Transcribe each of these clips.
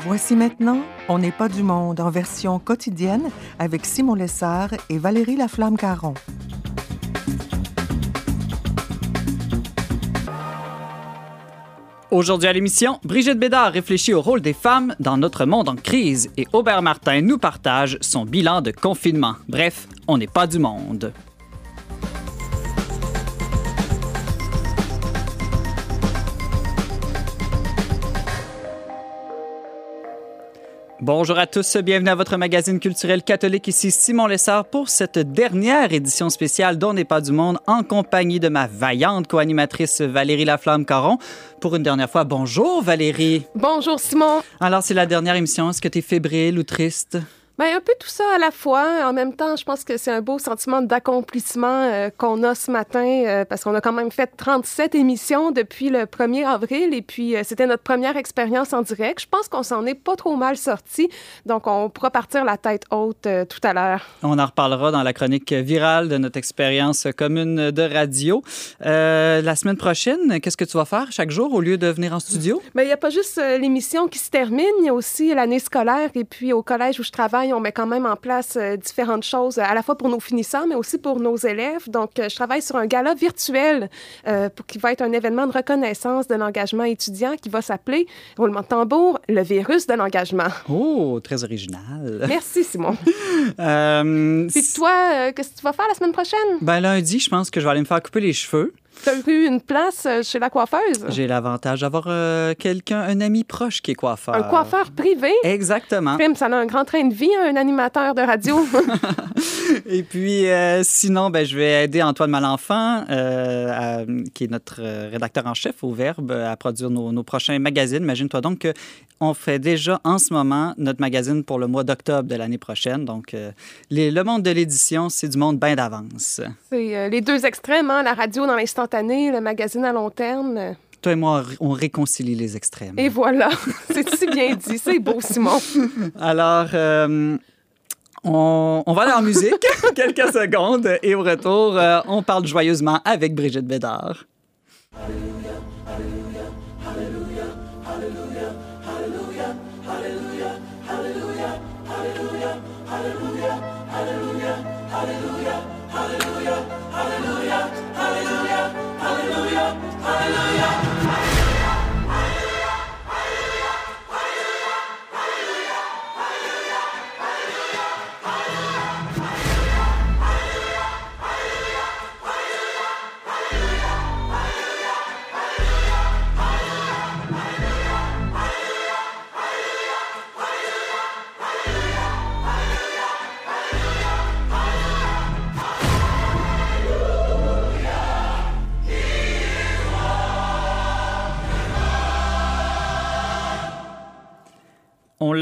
Voici maintenant On n'est pas du monde en version quotidienne avec Simon Lessard et Valérie Laflamme-Caron. Aujourd'hui à l'émission, Brigitte Bédard réfléchit au rôle des femmes dans notre monde en crise et Aubert Martin nous partage son bilan de confinement. Bref, on n'est pas du monde. Bonjour à tous, bienvenue à votre magazine culturel catholique. Ici Simon Lessard pour cette dernière édition spéciale d'On n'est pas du monde en compagnie de ma vaillante co-animatrice Valérie Laflamme-Caron. Pour une dernière fois, bonjour Valérie. Bonjour Simon. Alors c'est la dernière émission, est-ce que tu es fébrile ou triste? Bien, un peu tout ça à la fois. En même temps, je pense que c'est un beau sentiment d'accomplissement euh, qu'on a ce matin euh, parce qu'on a quand même fait 37 émissions depuis le 1er avril et puis euh, c'était notre première expérience en direct. Je pense qu'on s'en est pas trop mal sorti. Donc, on pourra partir la tête haute tout à l'heure. On en reparlera dans la chronique virale de notre expérience commune de radio. la semaine prochaine, qu'est-ce que tu vas faire chaque jour au lieu de venir en studio? Bien, il n'y a pas juste l'émission qui se termine, il y a aussi l'année scolaire et puis au collège où je travaille, on met quand même en place euh, différentes choses, à la fois pour nos finissants, mais aussi pour nos élèves. Donc, euh, je travaille sur un gala virtuel euh, pour, qui va être un événement de reconnaissance de l'engagement étudiant qui va s'appeler, roulement de tambour, le virus de l'engagement. Oh, très original. Merci, Simon. Puis toi, qu'est-ce que tu vas faire la semaine prochaine? Ben, lundi, je pense que je vais aller me faire couper les cheveux. Tu as eu une place euh, chez la coiffeuse? J'ai l'avantage d'avoir euh, quelqu'un, un ami proche qui est coiffeur. Un coiffeur privé? Exactement. Prime, ça a un grand train de vie, un animateur de radio. Et puis, euh, sinon, ben, je vais aider Antoine Malenfant, qui est notre rédacteur en chef au Verbe, à produire nos, nos prochains magazines. Imagine-toi donc qu'on fait déjà en ce moment notre magazine pour le mois d'octobre de l'année prochaine. Donc, le monde de l'édition, c'est du monde bien d'avance. C'est les deux extrêmes, hein, la radio dans l'instant le magazine à long terme. Toi et moi, on réconcilie les extrêmes. Et voilà, c'est si bien dit. C'est beau, Simon. Alors, euh, on, va aller en musique quelques secondes et au retour, euh, on parle joyeusement avec Brigitte Bédard. On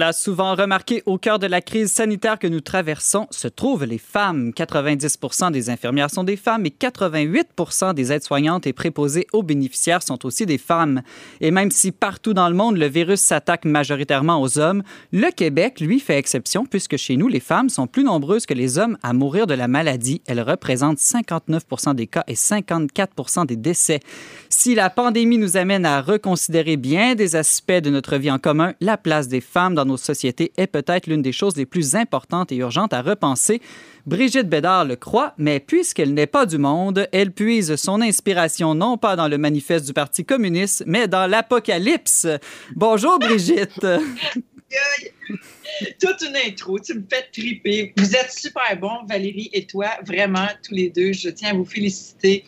l'a souvent remarqué, au cœur de la crise sanitaire que nous traversons se trouvent les femmes. 90% des infirmières sont des femmes et 88% des aides-soignantes et préposées aux bénéficiaires sont aussi des femmes. Et même si partout dans le monde le virus s'attaque majoritairement aux hommes, le Québec, lui, fait exception puisque chez nous, les femmes sont plus nombreuses que les hommes à mourir de la maladie. Elles représentent 59% des cas et 54% des décès. Si la pandémie nous amène à reconsidérer bien des aspects de notre vie en commun, la place des femmes dans nos sociétés est peut-être l'une des choses les plus importantes et urgentes à repenser. Brigitte Bédard le croit, mais puisqu'elle n'est pas du monde, elle puise son inspiration non pas dans le manifeste du Parti communiste, mais dans l'Apocalypse. Bonjour Brigitte. Toute une intro, tu me fais triper. Vous êtes super bons, Valérie et toi, vraiment, tous les deux. Je tiens à vous féliciter.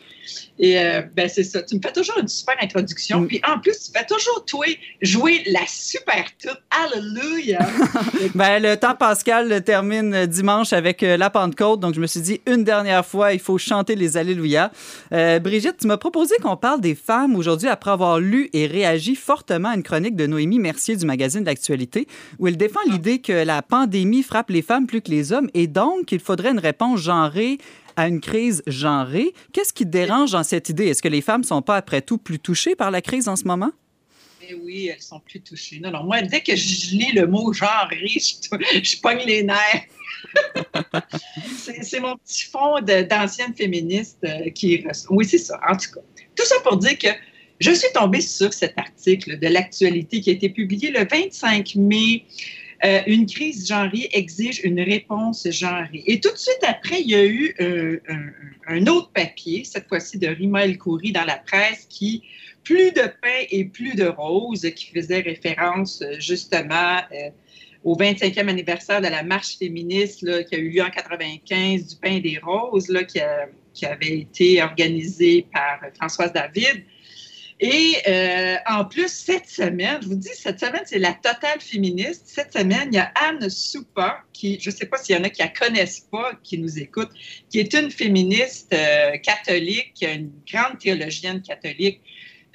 Et euh, ben c'est ça. Tu me fais toujours une super introduction. Mm. Puis en plus, tu fais toujours, toi, jouer la super toute. Alléluia! ben, le temps pascal termine dimanche avec euh, la Pentecôte. Donc, je me suis dit, une dernière fois, il faut chanter les Alléluia. Euh, Brigitte, tu m'as proposé qu'on parle des femmes aujourd'hui après avoir lu et réagi fortement à une chronique de Noémie Mercier du magazine L'Actualité, où elle défend l'idée que la pandémie frappe les femmes plus que les hommes et donc qu'il faudrait une réponse genrée à une crise genrée. Qu'est-ce qui te dérange dans cette idée? Est-ce que les femmes sont pas, après tout, plus touchées par la crise en ce moment? Eh oui, elles sont plus touchées. Non, non, moi, dès que je lis le mot genré, je, je pogne les nerfs. c'est mon petit fond d'ancienne féministe euh, qui... Oui, c'est ça. En tout cas, tout ça pour dire que je suis tombée sur cet article de l'actualité qui a été publié le 25 mai. Euh, une crise genrée exige une réponse genrée. Et tout de suite après, il y a eu euh, un, autre papier, cette fois-ci de Rima El Khoury dans la presse, qui plus de pain et plus de roses, qui faisait référence justement euh, au 25e anniversaire de la marche féministe qui a eu lieu en 95 du pain et des roses, qui, qui avait été organisée par Françoise David. Et euh, en plus, cette semaine, je vous dis, cette semaine, c'est la totale féministe. Cette semaine, il y a Anne Soupa, qui, je ne sais pas s'il y en a qui la connaissent pas, qui nous écoutent, qui est une féministe euh, catholique, une grande théologienne catholique,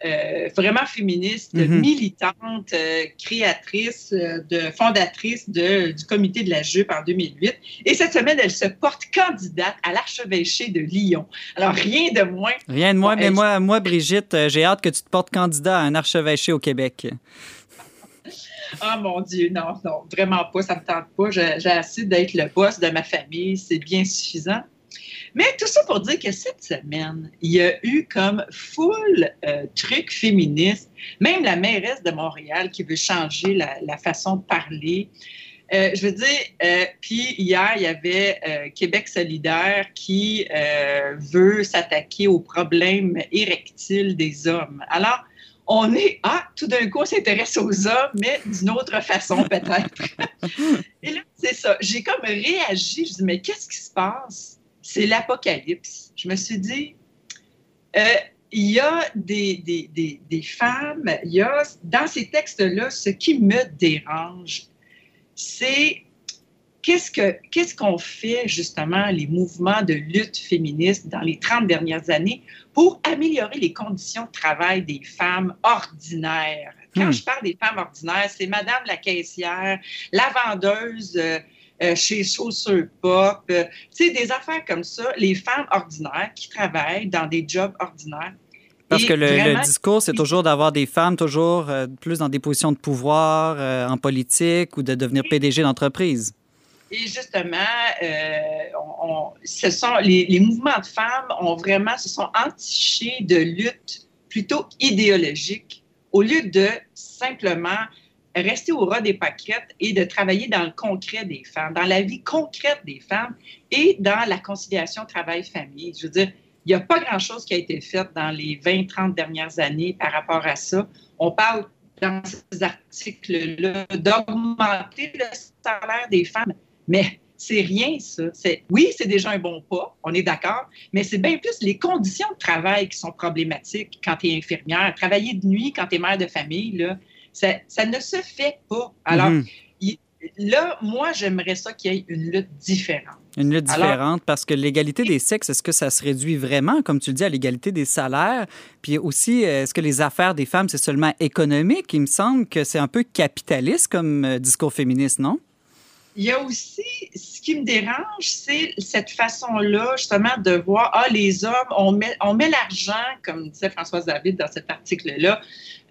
euh, vraiment féministe, mhm. militante, euh, créatrice, euh, de, fondatrice de, du comité de la jupe en 2008. Et cette semaine, elle se porte candidate à l'archevêché de Lyon. Alors, rien de moins. Rien de moins, mais moi, moi, Brigitte, j'ai hâte que tu te portes candidat à un archevêché au Québec. Oh mon Dieu, non, non, vraiment pas, ça me tente pas. J'ai assez d'être le boss de ma famille, c'est bien suffisant. Mais tout ça pour dire que cette semaine, il y a eu comme full euh, truc féministe, même la mairesse de Montréal qui veut changer la, façon de parler. Euh, je veux dire, euh, puis hier, il y avait Québec solidaire qui veut s'attaquer aux problèmes érectiles des hommes. Alors, on est, ah, tout d'un coup, on s'intéresse aux hommes, mais d'une autre façon peut-être. Et là, c'est ça. J'ai comme réagi. Je dis, mais qu'est-ce qui se passe? C'est l'Apocalypse. Je me suis dit, euh, il y a des, des, femmes, il y a dans ces textes-là, ce qui me dérange, c'est qu'est-ce qu'on fait justement, les mouvements de lutte féministe dans les 30 dernières années pour améliorer les conditions de travail des femmes ordinaires? Quand hmm. je parle des femmes ordinaires, c'est Madame la caissière, la vendeuse, euh, chez Chaussures Pop, euh, tu sais, des affaires comme ça, les femmes ordinaires qui travaillent dans des jobs ordinaires. Parce que le, discours, c'est toujours d'avoir des femmes toujours euh, plus dans des positions de pouvoir en politique ou de devenir PDG d'entreprise. Et justement, ce sont les, les, mouvements de femmes ont vraiment se sont entichés de luttes plutôt idéologiques au lieu de simplement rester au ras des paquettes et de travailler dans le concret des femmes, dans la vie concrète des femmes et dans la conciliation travail-famille. Je veux dire, il n'y a pas grand-chose qui a été fait dans les 20-30 dernières années par rapport à ça. On parle dans ces articles-là d'augmenter le salaire des femmes, mais c'est rien, ça. Oui, c'est déjà un bon pas, on est d'accord, mais c'est bien plus les conditions de travail qui sont problématiques quand tu es infirmière. Travailler de nuit quand tu es mère de famille, là, ça, ne se fait pas. Alors, mhm. là, moi, j'aimerais ça qu'il y ait une lutte différente. Une lutte différente parce que l'égalité des sexes, est-ce que ça se réduit vraiment, comme tu le dis, à l'égalité des salaires? Puis aussi, est-ce que les affaires des femmes, c'est seulement économique? Il me semble que c'est un peu capitaliste comme euh, discours féministe, non? Il y a aussi, ce qui me dérange, c'est cette façon-là, justement, de voir, ah, les hommes, on met, l'argent, comme disait Françoise David dans cet article-là,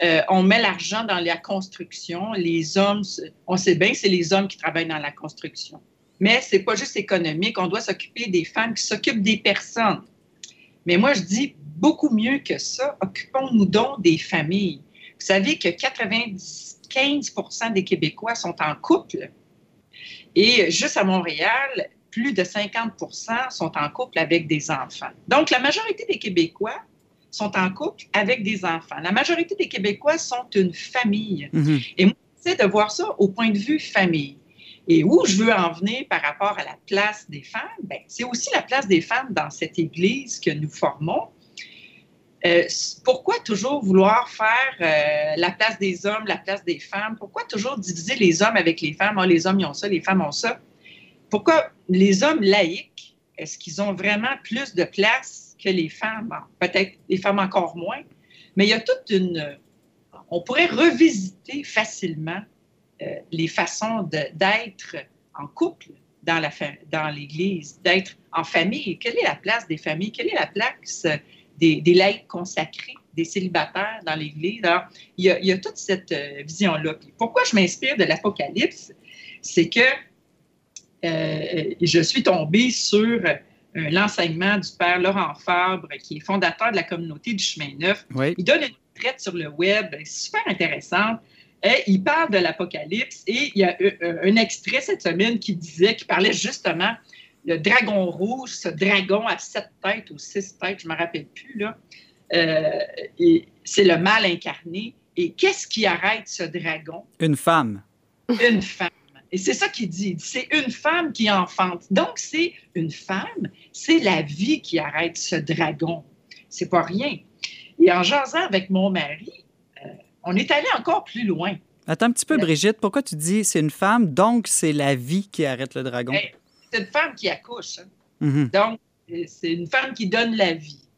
euh, on met l'argent dans la construction. Les hommes, on sait bien que c'est les hommes qui travaillent dans la construction. Mais ce n'est pas juste économique, on doit s'occuper des femmes qui s'occupent des personnes. Mais moi, je dis beaucoup mieux que ça, occupons-nous donc des familles. Vous savez que 95% des Québécois sont en couple et juste à Montréal, plus de 50 sont en couple avec des enfants. Donc, la majorité des Québécois sont en couple avec des enfants. La majorité des Québécois sont une famille. Mhm. Et moi, c'est de voir ça au point de vue famille. Et où je veux en venir par rapport à la place des femmes, ben, c'est aussi la place des femmes dans cette Église que nous formons. Euh, pourquoi toujours vouloir faire euh, la place des hommes, la place des femmes? Pourquoi toujours diviser les hommes avec les femmes? Ah, les hommes, ont ça, les femmes ont ça. Pourquoi les hommes laïcs, est-ce qu'ils ont vraiment plus de place que les femmes? Peut-être les femmes encore moins, mais il y a toute une... On pourrait revisiter facilement euh, les façons d'être en couple dans l'Église, d'être en famille. Quelle est la place des familles? Quelle est la place des, des laïcs consacrés, des célibataires dans l'Église. Alors, il y, a, toute cette euh, vision-là. Pourquoi je m'inspire de l'Apocalypse? C'est que euh, je suis tombée sur euh, l'enseignement du père Laurent Fabre, qui est fondateur de la communauté du chemin neuf. Il donne une traite sur le web, super intéressante. Et il parle de l'Apocalypse et il y a un extrait cette semaine qui disait, qui parlait justement le dragon rouge, ce dragon à sept têtes ou six têtes, je ne me rappelle plus, là. Euh, c'est le mal incarné. Et qu'est-ce qui arrête ce dragon? Une femme. Une femme. Et c'est ça qu'il dit. C'est une femme qui enfante. Donc, c'est une femme, c'est la vie qui arrête ce dragon. C'est pas rien. Et en jasant avec mon mari, euh, on est allé encore plus loin. Attends un petit peu, Brigitte. Pourquoi tu dis c'est une femme, donc c'est la vie qui arrête le dragon? Ben, c'est une femme qui accouche. Hein. Mm-hmm. Donc, c'est une femme qui donne la vie.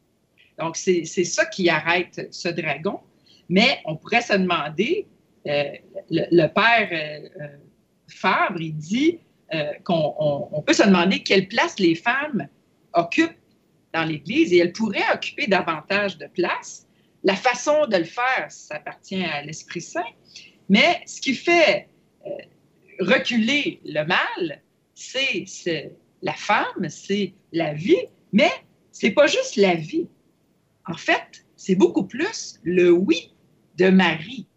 Donc, c'est ça qui arrête ce dragon. Mais on pourrait se demander, euh, le, père euh, euh, Fabre, il dit qu'on peut se demander quelle place les femmes occupent dans l'Église et elles pourraient occuper davantage de place. La façon de le faire, ça appartient à l'Esprit Saint. Mais ce qui fait reculer le mal, c'est la femme, c'est la vie, mais c'est pas juste la vie. En fait, c'est beaucoup plus le oui de Marie.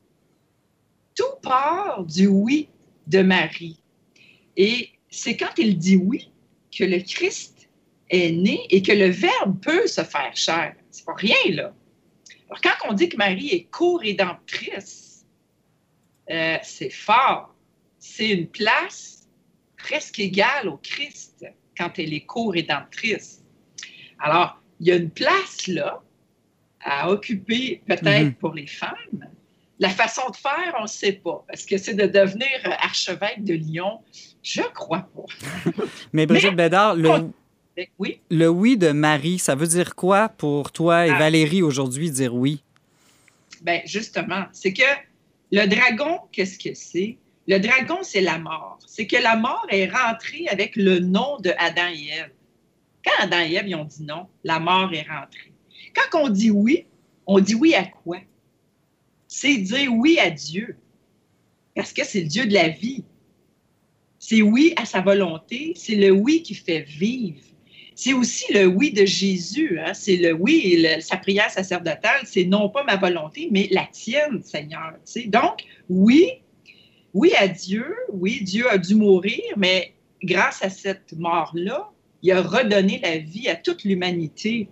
Tout part du oui de Marie. Et c'est quand il dit oui que le Christ est né et que le Verbe peut se faire chair. C'est pas rien, là. Alors, quand on dit que Marie est co-rédemptrice, euh, c'est fort. C'est une place presque égale au Christ quand elle est co-rédemptrice. Alors, il y a une place là à occuper peut-être mhm. pour les femmes. La façon de faire, on ne sait pas. Est-ce que c'est de devenir archevêque de Lyon? Je crois pas. Mais Brigitte Bédard, le, oui? le oui de Marie, ça veut dire quoi pour toi et ah. Valérie aujourd'hui dire oui? Bien, justement, c'est que le dragon, qu'est-ce que c'est? Le dragon, c'est la mort. C'est que la mort est rentrée avec le nom de Adam et Ève. Quand Adam et Ève ont dit non, la mort est rentrée. Quand on dit oui, on dit oui à quoi? C'est dire oui à Dieu. Parce que c'est le Dieu de la vie. C'est oui à sa volonté. C'est le oui qui fait vivre. C'est aussi le oui de Jésus. Hein. C'est le oui, sa prière sacerdotale, c'est non pas ma volonté, mais la tienne, Seigneur. Donc, oui, oui à Dieu. Oui, Dieu a dû mourir, mais grâce à cette mort-là, il a redonné la vie à toute l'humanité.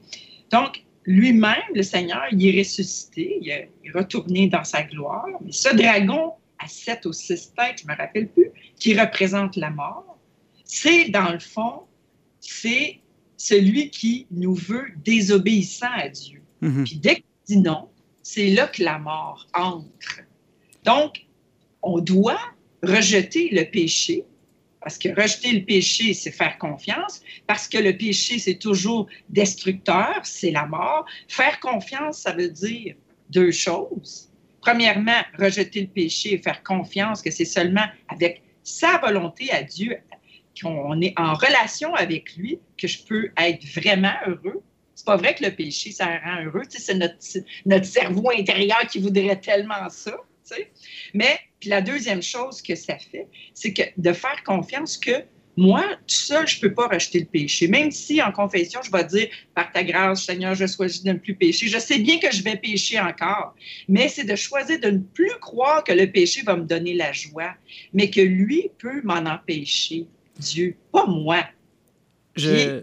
Donc, lui-même, le Seigneur, il est ressuscité, il est retourné dans sa gloire. Mais ce dragon à sept ou six têtes, je ne me rappelle plus, qui représente la mort, c'est dans le fond, c'est celui qui nous veut désobéissant à Dieu. Mhm. Puis dès qu'il dit non, c'est là que la mort entre. Donc, on doit rejeter le péché parce que rejeter le péché, c'est faire confiance. Parce que le péché, c'est toujours destructeur, c'est la mort. Faire confiance, ça veut dire deux choses. Premièrement, rejeter le péché et faire confiance que c'est seulement avec sa volonté à Dieu qu'on est en relation avec lui que je peux être vraiment heureux. C'est pas vrai que le péché, ça rend heureux. c'est notre, notre cerveau intérieur qui voudrait tellement ça. Mais puis la deuxième chose que ça fait, c'est que de faire confiance que moi, tout seul, je ne peux pas rejeter le péché. Même si en confession, je vais dire, par ta grâce, Seigneur, je choisis de ne plus pécher. Je sais bien que je vais pécher encore, mais c'est de choisir de ne plus croire que le péché va me donner la joie, mais que lui peut m'en empêcher. Dieu, pas moi. Je,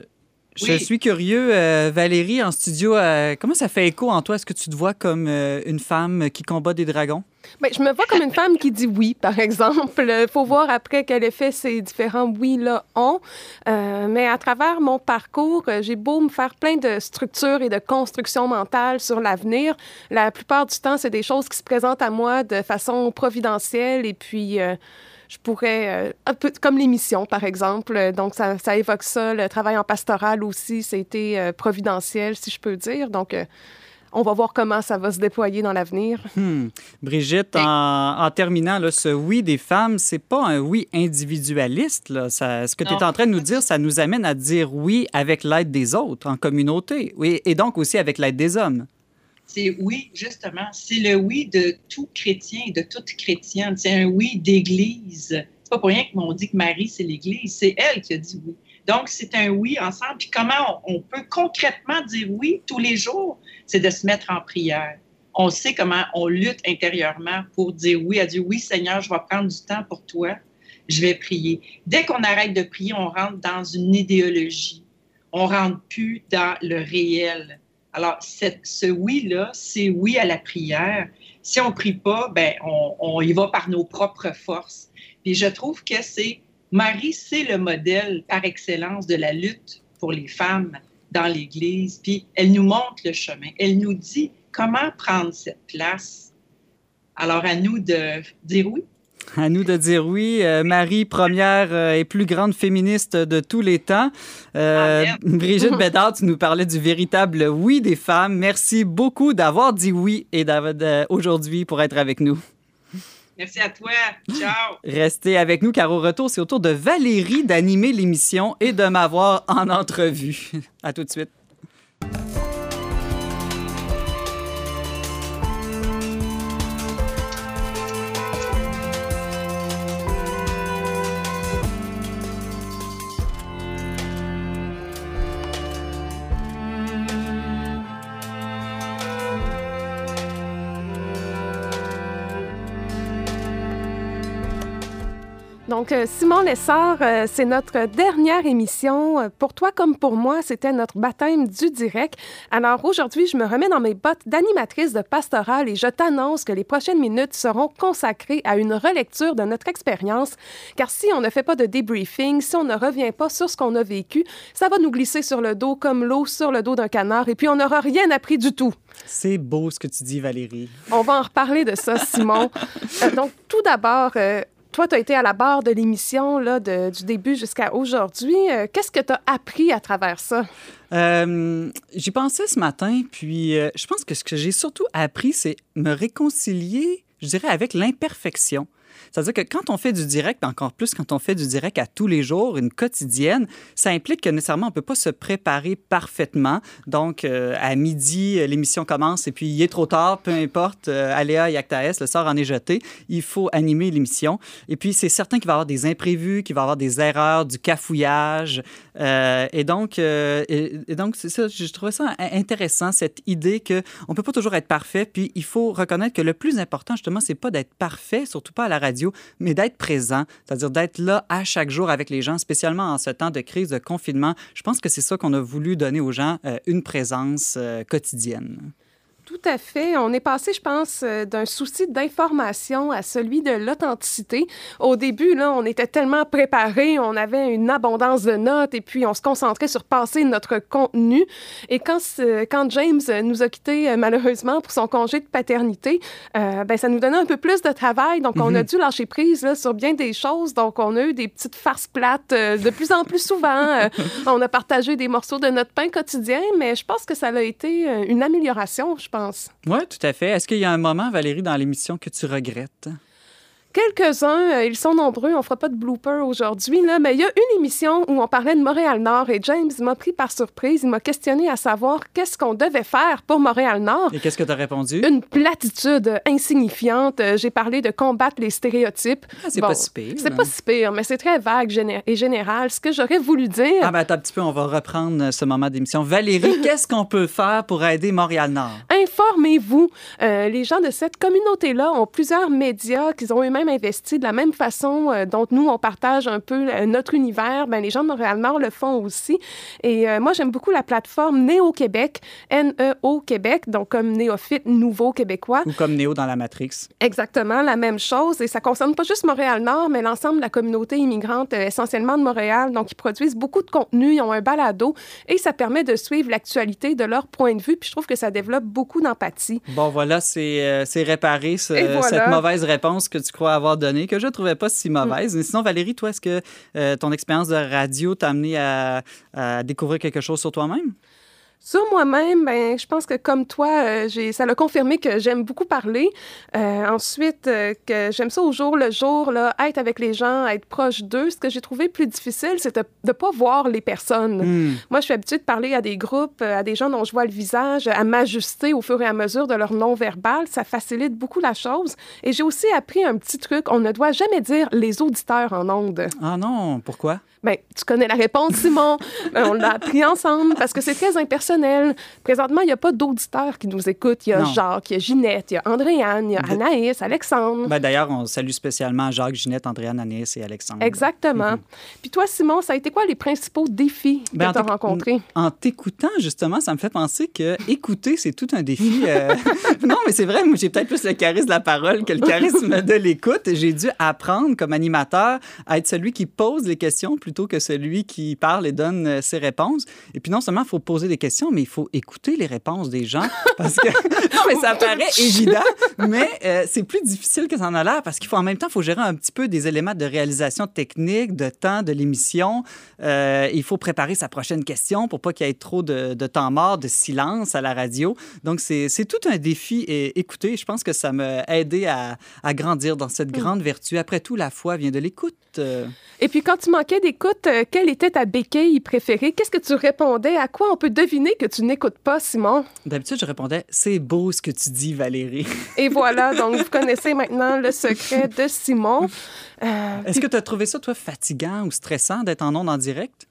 je suis curieux, euh, Valérie, en studio, euh, comment ça fait écho en toi? Est-ce que tu te vois comme euh, une femme qui combat des dragons? Bien, je me vois comme une femme qui dit oui, par exemple. Il faut voir après quel effet ces différents oui-là ont. mais à travers mon parcours, j'ai beau me faire plein de structures et de constructions mentales sur l'avenir. La plupart du temps, c'est des choses qui se présentent à moi de façon providentielle et puis je pourrais, euh, un peu comme l'émission, par exemple. Donc, ça, ça, évoque ça. Le travail en pastoral aussi, c'était euh, providentiel, si je peux dire. Donc, euh, on va voir comment ça va se déployer dans l'avenir. Hmm. Brigitte, en, terminant, là, ce oui des femmes, c'est pas un oui individualiste. Là. Ça, ce que tu es en train de nous dire, ça nous amène à dire oui avec l'aide des autres, en communauté, oui, et donc aussi avec l'aide des hommes c'est oui, justement, c'est le oui de tout chrétien et de toute chrétienne. C'est un oui d'église. C'est pas pour rien qu'on dit que Marie, c'est l'église. C'est elle qui a dit oui. Donc, c'est un oui ensemble. Puis comment on, peut concrètement dire oui tous les jours? C'est de se mettre en prière. on sait comment on lutte intérieurement pour dire oui à Dieu. Oui, Seigneur, je vais prendre du temps pour toi. Je vais prier. Dès qu'on arrête de prier, on rentre dans une idéologie. On rentre plus dans le réel. Alors, ce oui-là, c'est oui à la prière. Si on prie pas, ben, on, on y va par nos propres forces. Puis je trouve que c'est Marie, c'est le modèle par excellence de la lutte pour les femmes dans l'Église. Puis elle nous montre le chemin. Elle nous dit comment prendre cette place. Alors à nous de dire oui. À nous de dire oui. Euh, Marie, première euh, et plus grande féministe de tous les temps. Euh, Brigitte Bédard, tu nous parlais du véritable oui des femmes. Merci beaucoup d'avoir dit oui et aujourd'hui pour être avec nous. Merci à toi. Ciao. Restez avec nous car au retour, c'est au tour de Valérie d'animer l'émission et de m'avoir en entrevue. À tout de suite. Donc, euh, Simon Lessard, euh, c'est notre dernière émission. Euh, pour toi comme pour moi, c'était notre baptême du direct. Alors, aujourd'hui, je me remets dans mes bottes d'animatrice de pastorale et je t'annonce que les prochaines minutes seront consacrées à une relecture de notre expérience. Car si on ne fait pas de débriefing, si on ne revient pas sur ce qu'on a vécu, ça va nous glisser sur le dos comme l'eau sur le dos d'un canard et puis on n'aura rien appris du tout. C'est beau ce que tu dis, Valérie. On va en reparler de ça, Simon. donc, tout d'abord, toi, tu as été à la barre de l'émission du début jusqu'à aujourd'hui. Euh, qu'est-ce que tu as appris à travers ça? Euh, J'y pensais ce matin, puis euh, je pense que ce que j'ai surtout appris, c'est me réconcilier, je dirais, avec l'imperfection. C'est-à-dire que quand on fait du direct, encore plus quand on fait du direct à tous les jours, une quotidienne, ça implique que nécessairement on ne peut pas se préparer parfaitement. Donc, euh, à midi, euh, l'émission commence et puis il est trop tard, peu importe, euh, Aléa et Actaes, le sort en est jeté. Il faut animer l'émission. Et puis, c'est certain qu'il va y avoir des imprévus, qu'il va y avoir des erreurs, du cafouillage. et donc, et, donc c'est ça, je trouvais ça intéressant, cette idée qu'on ne peut pas toujours être parfait. Puis, il faut reconnaître que le plus important, justement, c'est pas d'être parfait, surtout pas à la radio mais d'être présent, c'est-à-dire d'être là à chaque jour avec les gens, spécialement en ce temps de crise, de confinement. Je pense que c'est ça qu'on a voulu donner aux gens, euh, une présence euh, quotidienne. Tout à fait. On est passé, je pense, euh, d'un souci d'information à celui de l'authenticité. Au début, là, on était tellement préparés, on avait une abondance de notes et puis on se concentrait sur passer notre contenu. Et quand, quand James nous a quittés euh, malheureusement pour son congé de paternité, euh, ben, ça nous donnait un peu plus de travail. Donc, on a mhm. dû lâcher prise là, sur bien des choses. Donc, on a eu des petites farces plates de plus en plus souvent. on a partagé des morceaux de notre pain quotidien, mais je pense que ça a été une amélioration, je Oui, tout à fait. Est-ce qu'il y a un moment, Valérie, dans l'émission que tu regrettes? Quelques-uns, euh, ils sont nombreux, on fera pas de blooper aujourd'hui, mais il y a une émission où on parlait de Montréal-Nord et James m'a pris par surprise. Il m'a questionné à savoir qu'est-ce qu'on devait faire pour Montréal-Nord. Et qu'est-ce que tu as répondu? Une platitude insignifiante. Euh, j'ai parlé de combattre les stéréotypes. Ah, c'est pas si pire. C'est pas si pire, mais c'est très vague et général. Ce que j'aurais voulu dire. Ah, ben attends un petit peu, on va reprendre euh, ce moment d'émission. Valérie, qu'est-ce qu'on peut faire pour aider Montréal-Nord? Informez-vous. les gens de cette communauté-là ont plusieurs médias qu'ils ont eux-mêmes investi de la même façon euh, dont nous, on partage un peu euh, notre univers, ben, les gens de Montréal-Nord le font aussi. Et euh, moi, j'aime beaucoup la plateforme Néo-Québec, N-E-O Québec, donc comme néophyte nouveau québécois. Ou comme Néo dans la Matrix. Exactement, la même chose. Et ça concerne pas juste Montréal-Nord, mais l'ensemble de la communauté immigrante, essentiellement de Montréal. Donc, ils produisent beaucoup de contenu, ils ont un balado et ça permet de suivre l'actualité de leur point de vue. Puis je trouve que ça développe beaucoup d'empathie. Bon, voilà, c'est réparé cette mauvaise réponse que tu crois avoir donné, que je ne trouvais pas si mauvaise. Mais sinon, Valérie, toi, est-ce que euh, ton expérience de radio t'a amené à, découvrir quelque chose sur toi-même? Sur moi-même, ben, je pense que comme toi, euh, j'ai, ça l'a confirmé que j'aime beaucoup parler. Euh, ensuite, euh, que j'aime ça au jour le jour, là, être avec les gens, être proche d'eux. Ce que j'ai trouvé plus difficile, c'est de ne pas voir les personnes. Hmm. Moi, je suis habituée de parler à des groupes, à des gens dont je vois le visage, à m'ajuster au fur et à mesure de leur non-verbal. Ça facilite beaucoup la chose. Et j'ai aussi appris un petit truc. On ne doit jamais dire les auditeurs en ondes. Ah non, pourquoi? Ben, tu connais la réponse, Simon. Ben, on l'a appris ensemble parce que c'est très impersonnel personnel. Présentement, il n'y a pas d'auditeurs qui nous écoutent. Il y a Jacques, il y a Ginette, il y a Andréane, il y a Anaïs, Alexandre. Ben, D'ailleurs, on salue spécialement Jacques, Ginette, Andréane, Anaïs et Alexandre. Exactement. Mhm. Puis toi, Simon, ça a été quoi les principaux défis que ben, tu as rencontrés? En t'écoutant, justement, ça me fait penser que écouter, c'est tout un défi. Euh. non, mais c'est vrai, moi, j'ai peut-être plus le charisme de la parole que le charisme de l'écoute. J'ai dû apprendre comme animateur à être celui qui pose les questions plutôt que celui qui parle et donne euh, ses réponses. Et puis non seulement il faut poser des questions, mais il faut écouter les réponses des gens parce que non mais ça paraît évident, mais euh, c'est plus difficile que ça en a l'air parce qu'il faut en même temps faut gérer un petit peu des éléments de réalisation technique, de temps de l'émission. Euh, il faut préparer sa prochaine question pour pas qu'il y ait trop de, de, temps mort, de silence à la radio. Donc c'est tout un défi et écoutez, je pense que ça m'a aidé à, à grandir dans cette mm. grande vertu. Après tout, la foi vient de l'écoute. Et puis quand tu manquais d'écoute, euh, quelle était ta béquille préférée? Qu'est-ce que tu répondais? À quoi on peut deviner que tu n'écoutes pas, Simon? D'habitude, je répondais C'est beau ce que tu dis, Valérie. Et voilà, donc vous connaissez maintenant le secret de Simon. Euh, Est-ce que tu as trouvé ça, toi, fatigant ou stressant d'être en ondes en direct?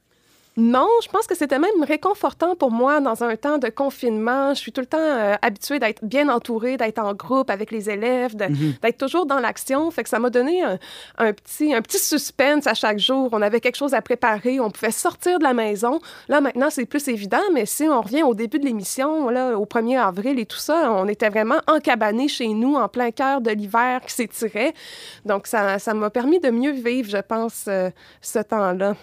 Non, je pense que c'était même réconfortant pour moi dans un temps de confinement. Je suis tout le temps euh, habituée d'être bien entourée, d'être en groupe avec les élèves, mhm. d'être toujours dans l'action. Fait que ça m'a donné un, petit, un petit suspense à chaque jour. On avait quelque chose à préparer, on pouvait sortir de la maison. Là, maintenant, c'est plus évident, mais si on revient au début de l'émission, là, au 1er avril et tout ça, on était vraiment encabanés chez nous en plein cœur de l'hiver qui s'étirait. Donc, ça m'a permis de mieux vivre, je pense, euh, ce temps-là.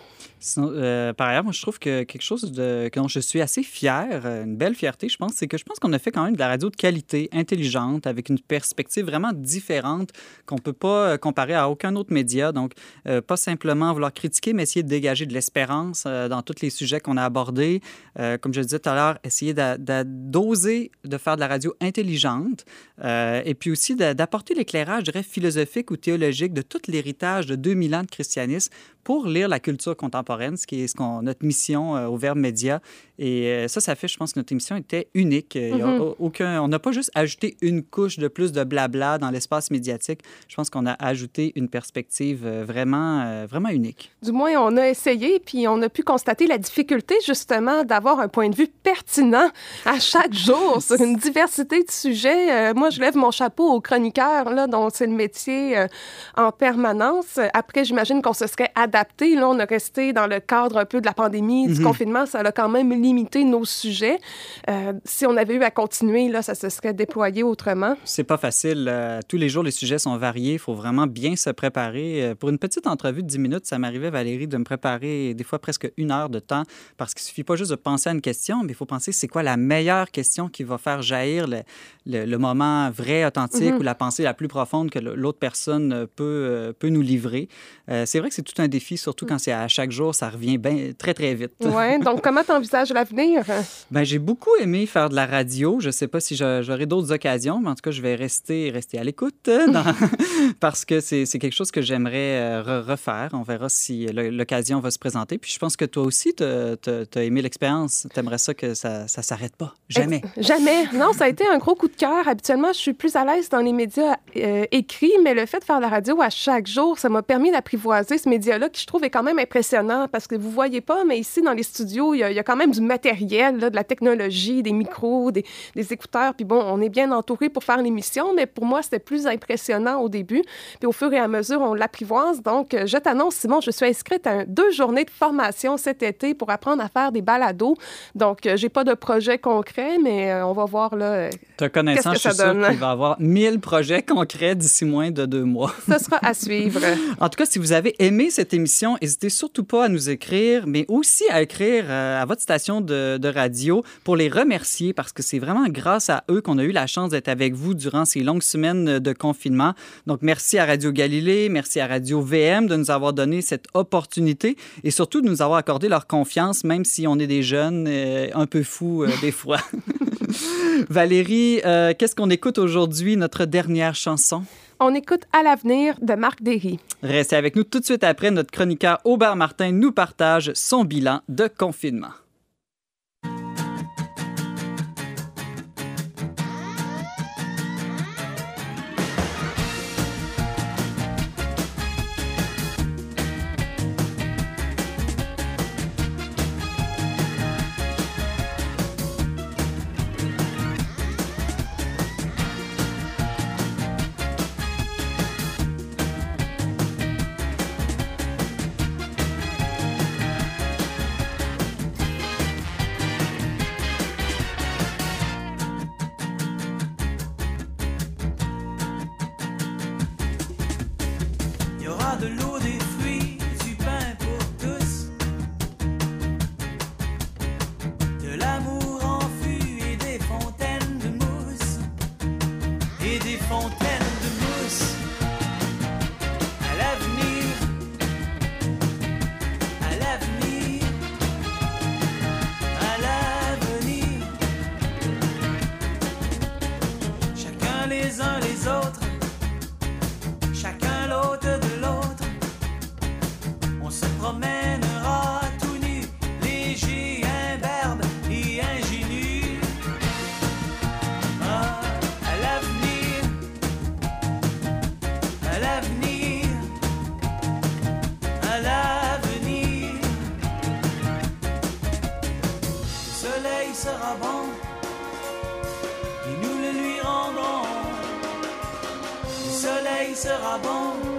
Euh, par ailleurs, moi, je trouve que quelque chose dont je suis assez fier, euh, une belle fierté, je pense, c'est que je pense qu'on a fait quand même de la radio de qualité, intelligente, avec une perspective vraiment différente qu'on ne peut pas euh, comparer à aucun autre média. Donc, pas simplement vouloir critiquer, mais essayer de dégager de l'espérance dans tous les sujets qu'on a abordés. comme je disais tout à l'heure, essayer d'oser de, faire de la radio intelligente et puis aussi d'apporter l'éclairage, je dirais, philosophique ou théologique de tout l'héritage de 2000 ans de christianisme pour lire la culture contemporaine, ce qui est ce qu'on, notre mission euh, au Verbe Média. Et euh, ça, ça fait, je pense que notre émission était unique. Mm-hmm. aucun, on n'a pas juste ajouté une couche de plus de blabla dans l'espace médiatique. Je pense qu'on a ajouté une perspective euh, vraiment, vraiment unique. Du moins, on a essayé, puis on a pu constater la difficulté, justement, d'avoir un point de vue pertinent à chaque jour sur une diversité de sujets. moi, je lève mon chapeau aux chroniqueurs, là, dont c'est le métier en permanence. Après, j'imagine qu'on se serait adapté Là, on a resté dans le cadre un peu de la pandémie, du mhm. confinement. Ça a quand même limité nos sujets. Euh, si on avait eu à continuer, là, ça se serait déployé autrement. C'est pas facile. Euh, tous les jours, les sujets sont variés. Il faut vraiment bien se préparer. Euh, pour une petite entrevue de 10 minutes, ça m'arrivait, Valérie, de me préparer des fois presque une heure de temps parce qu'il suffit pas juste de penser à une question, mais il faut penser c'est quoi la meilleure question qui va faire jaillir le, le, moment vrai, authentique mhm. ou la pensée la plus profonde que l'autre personne peut, peut nous livrer. c'est vrai que c'est tout un défi surtout quand c'est à chaque jour, ça revient bien, très, très vite. Oui, donc comment tu envisages l'avenir? Ben, j'ai beaucoup aimé faire de la radio. Je ne sais pas si j'aurai d'autres occasions, mais en tout cas, je vais rester, rester à l'écoute euh, parce que c'est quelque chose que j'aimerais euh, refaire. On verra si l'occasion va se présenter. Puis je pense que toi aussi, tu as, aimé l'expérience. Tu aimerais ça que ça ne s'arrête pas. Jamais. jamais. Non, ça a été un gros coup de cœur. Habituellement, je suis plus à l'aise dans les médias euh, écrits, mais le fait de faire de la radio à chaque jour, ça m'a permis d'apprivoiser ce média-là je trouve est quand même impressionnant parce que vous voyez pas, mais ici dans les studios, il y a, quand même du matériel, de la technologie, des micros, des, écouteurs. Puis bon, on est bien entouré pour faire l'émission, mais pour moi, c'était plus impressionnant au début. Puis au fur et à mesure, on l'apprivoise. Donc, je t'annonce, Simon, je suis inscrite à deux journées de formation cet été pour apprendre à faire des balados. Donc, euh, j'ai pas de projet concret, mais euh, on va voir là. Ta connaissance, je suis sûre qu'il va y avoir 1000 projets concrets d'ici moins de deux mois. Ce sera à suivre. en tout cas, si vous avez aimé cette émission, n'hésitez surtout pas à nous écrire, mais aussi à écrire euh, à votre station de, radio pour les remercier parce que c'est vraiment grâce à eux qu'on a eu la chance d'être avec vous durant ces longues semaines de confinement. Donc, merci à Radio Galilée, merci à Radio VM de nous avoir donné cette opportunité et surtout de nous avoir accordé leur confiance, même si on est des jeunes euh, un peu fous euh, des fois. Valérie, qu'est-ce qu'on écoute aujourd'hui, notre dernière chanson? On écoute À l'avenir de Marc Derry. Restez avec nous tout de suite après. Notre chroniqueur Aubert Martin nous partage son bilan de confinement. Sera bon